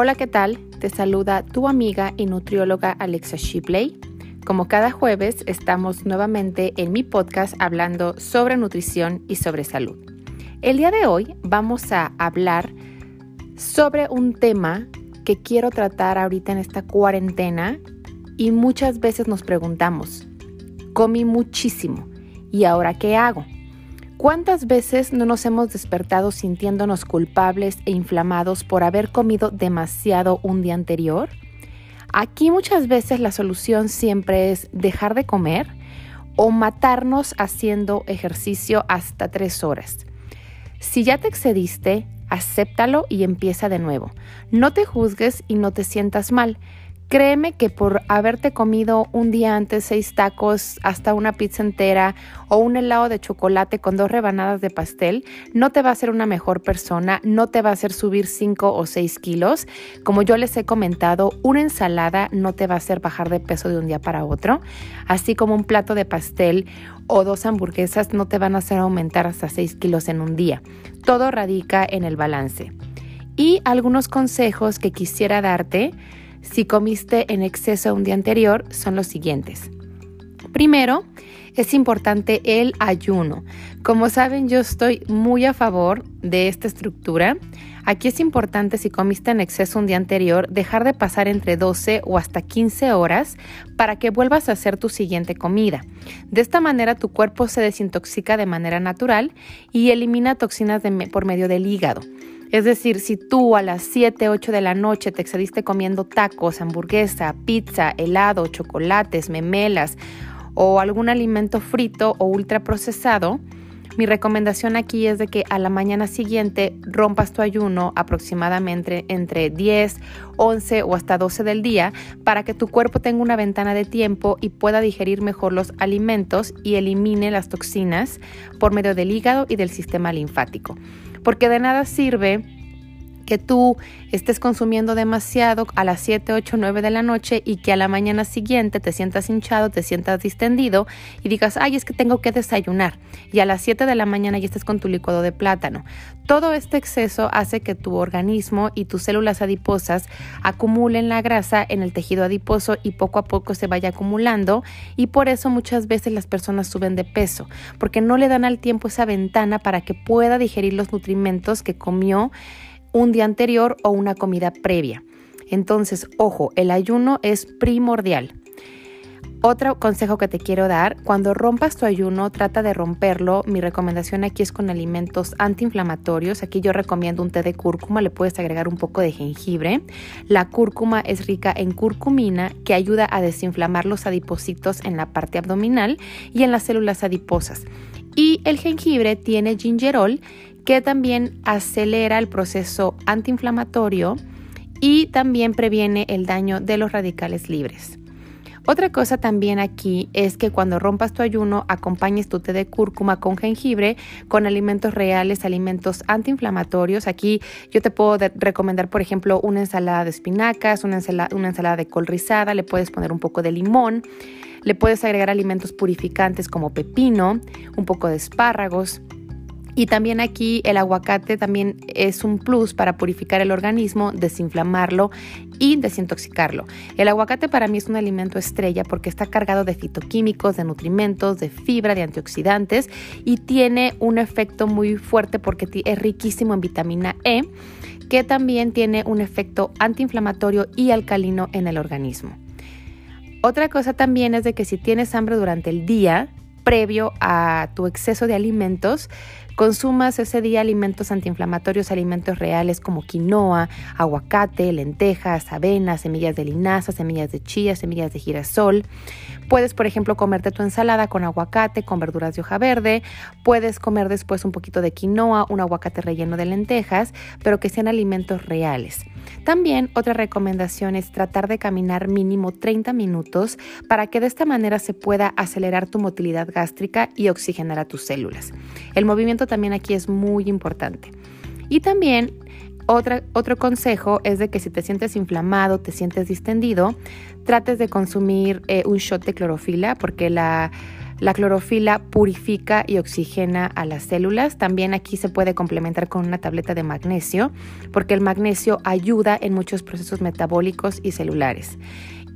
Hola, ¿qué tal? Te saluda tu amiga y nutrióloga Alexa Shipley. Como cada jueves, estamos nuevamente en mi podcast hablando sobre nutrición y sobre salud. El día de hoy vamos a hablar sobre un tema que quiero tratar ahorita en esta cuarentena y muchas veces nos preguntamos, comí muchísimo, ¿y ahora qué hago? ¿Cuántas veces no nos hemos despertado sintiéndonos culpables e inflamados por haber comido demasiado un día anterior? Aquí muchas veces la solución siempre es dejar de comer o matarnos haciendo ejercicio hasta tres horas. Si ya te excediste, acéptalo y empieza de nuevo. No te juzgues y no te sientas mal. Créeme que por haberte comido un día antes seis tacos, hasta una pizza entera o un helado de chocolate con dos rebanadas de pastel, no te va a hacer una mejor persona, no te va a hacer subir cinco o seis kilos. Como yo les he comentado, una ensalada no te va a hacer bajar de peso de un día para otro, así como un plato de pastel o dos hamburguesas no te van a hacer aumentar hasta seis kilos en un día. Todo radica en el balance. Y algunos consejos que quisiera darte si comiste en exceso un día anterior son los siguientes. Primero, es importante el ayuno. Como saben, yo estoy muy a favor de esta estructura. Aquí es importante si comiste en exceso un día anterior, dejar de pasar entre 12 o hasta 15 horas para que vuelvas a hacer tu siguiente comida. De esta manera tu cuerpo se desintoxica de manera natural y elimina toxinas por medio del hígado. Es decir, si tú a las 7, 8 de la noche te excediste comiendo tacos, hamburguesa, pizza, helado, chocolates, memelas o algún alimento frito o ultraprocesado, mi recomendación aquí es de que a la mañana siguiente rompas tu ayuno aproximadamente entre 10, 11 o hasta 12 del día para que tu cuerpo tenga una ventana de tiempo y pueda digerir mejor los alimentos y elimine las toxinas por medio del hígado y del sistema linfático porque de nada sirve que tú estés consumiendo demasiado a las 7, 8, 9 de la noche y que a la mañana siguiente te sientas hinchado, te sientas distendido y digas, ay, es que tengo que desayunar. Y a las 7 de la mañana ya estés con tu licuado de plátano. Todo este exceso hace que tu organismo y tus células adiposas acumulen la grasa en el tejido adiposo y poco a poco se vaya acumulando y por eso muchas veces las personas suben de peso, porque no le dan al tiempo esa ventana para que pueda digerir los nutrimentos que comió un día anterior o una comida previa. Entonces, ojo, el ayuno es primordial. Otro consejo que te quiero dar, cuando rompas tu ayuno, trata de romperlo. Mi recomendación aquí es con alimentos antiinflamatorios. Aquí yo recomiendo un té de cúrcuma, le puedes agregar un poco de jengibre. La cúrcuma es rica en curcumina que ayuda a desinflamar los adipocitos en la parte abdominal y en las células adiposas. Y el jengibre tiene gingerol que también acelera el proceso antiinflamatorio y también previene el daño de los radicales libres. Otra cosa también aquí es que cuando rompas tu ayuno acompañes tu té de cúrcuma con jengibre con alimentos reales, alimentos antiinflamatorios. Aquí yo te puedo recomendar, por ejemplo, una ensalada de espinacas, una ensalada, una ensalada de col rizada, le puedes poner un poco de limón, le puedes agregar alimentos purificantes como pepino, un poco de espárragos. Y también aquí el aguacate también es un plus para purificar el organismo, desinflamarlo y desintoxicarlo. El aguacate para mí es un alimento estrella porque está cargado de fitoquímicos, de nutrimentos, de fibra, de antioxidantes y tiene un efecto muy fuerte porque es riquísimo en vitamina E que también tiene un efecto antiinflamatorio y alcalino en el organismo. Otra cosa también es de que si tienes hambre durante el día, previo a tu exceso de alimentos, consumas ese día alimentos antiinflamatorios, alimentos reales como quinoa, aguacate, lentejas, avena, semillas de linaza, semillas de chía, semillas de girasol. Puedes, por ejemplo, comerte tu ensalada con aguacate, con verduras de hoja verde. Puedes comer después un poquito de quinoa, un aguacate relleno de lentejas, pero que sean alimentos reales. También otra recomendación es tratar de caminar mínimo 30 minutos para que de esta manera se pueda acelerar tu motilidad gástrica y oxigenar a tus células. El movimiento también aquí es muy importante. Y también otro consejo es de que si te sientes inflamado, te sientes distendido, trates de consumir eh, un shot de clorofila porque la La clorofila purifica y oxigena a las células. También aquí se puede complementar con una tableta de magnesio, porque el magnesio ayuda en muchos procesos metabólicos y celulares.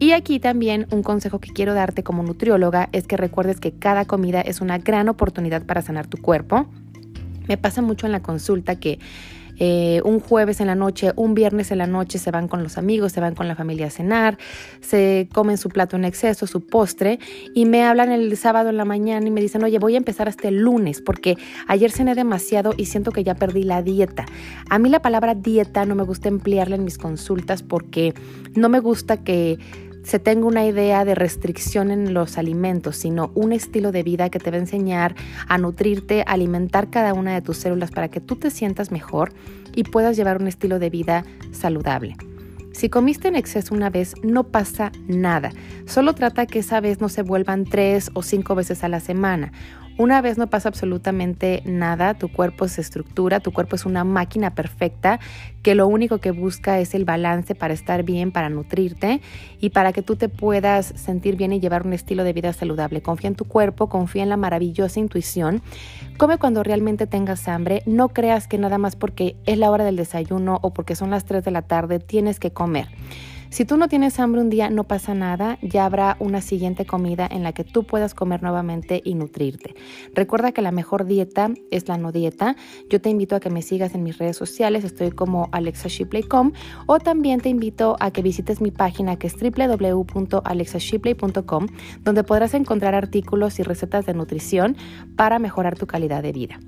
Y aquí también un consejo que quiero darte como nutrióloga es que recuerdes que cada comida es una gran oportunidad para sanar tu cuerpo. Me pasa mucho en la consulta que eh, un jueves en la noche, un viernes en la noche se van con los amigos, se van con la familia a cenar, se comen su plato en exceso, su postre y me hablan el sábado en la mañana y me dicen, oye, voy a empezar hasta el lunes porque ayer cené demasiado y siento que ya perdí la dieta. A mí la palabra dieta no me gusta emplearla en mis consultas porque no me gusta que se tenga una idea de restricción en los alimentos, sino un estilo de vida que te va a enseñar a nutrirte, a alimentar cada una de tus células para que tú te sientas mejor y puedas llevar un estilo de vida saludable. Si comiste en exceso una vez, no pasa nada. Solo trata que esa vez no se vuelvan tres o cinco veces a la semana. Una vez no pasa absolutamente nada, tu cuerpo se estructura, tu cuerpo es una máquina perfecta que lo único que busca es el balance para estar bien, para nutrirte y para que tú te puedas sentir bien y llevar un estilo de vida saludable. Confía en tu cuerpo, confía en la maravillosa intuición. Come cuando realmente tengas hambre, no creas que nada más porque es la hora del desayuno o porque son las 3 de la tarde tienes que comer. Si tú no tienes hambre un día, no pasa nada, ya habrá una siguiente comida en la que tú puedas comer nuevamente y nutrirte. Recuerda que la mejor dieta es la no dieta. Yo te invito a que me sigas en mis redes sociales, estoy como alexashipley.com o también te invito a que visites mi página que es www.alexashipley.com donde podrás encontrar artículos y recetas de nutrición para mejorar tu calidad de vida.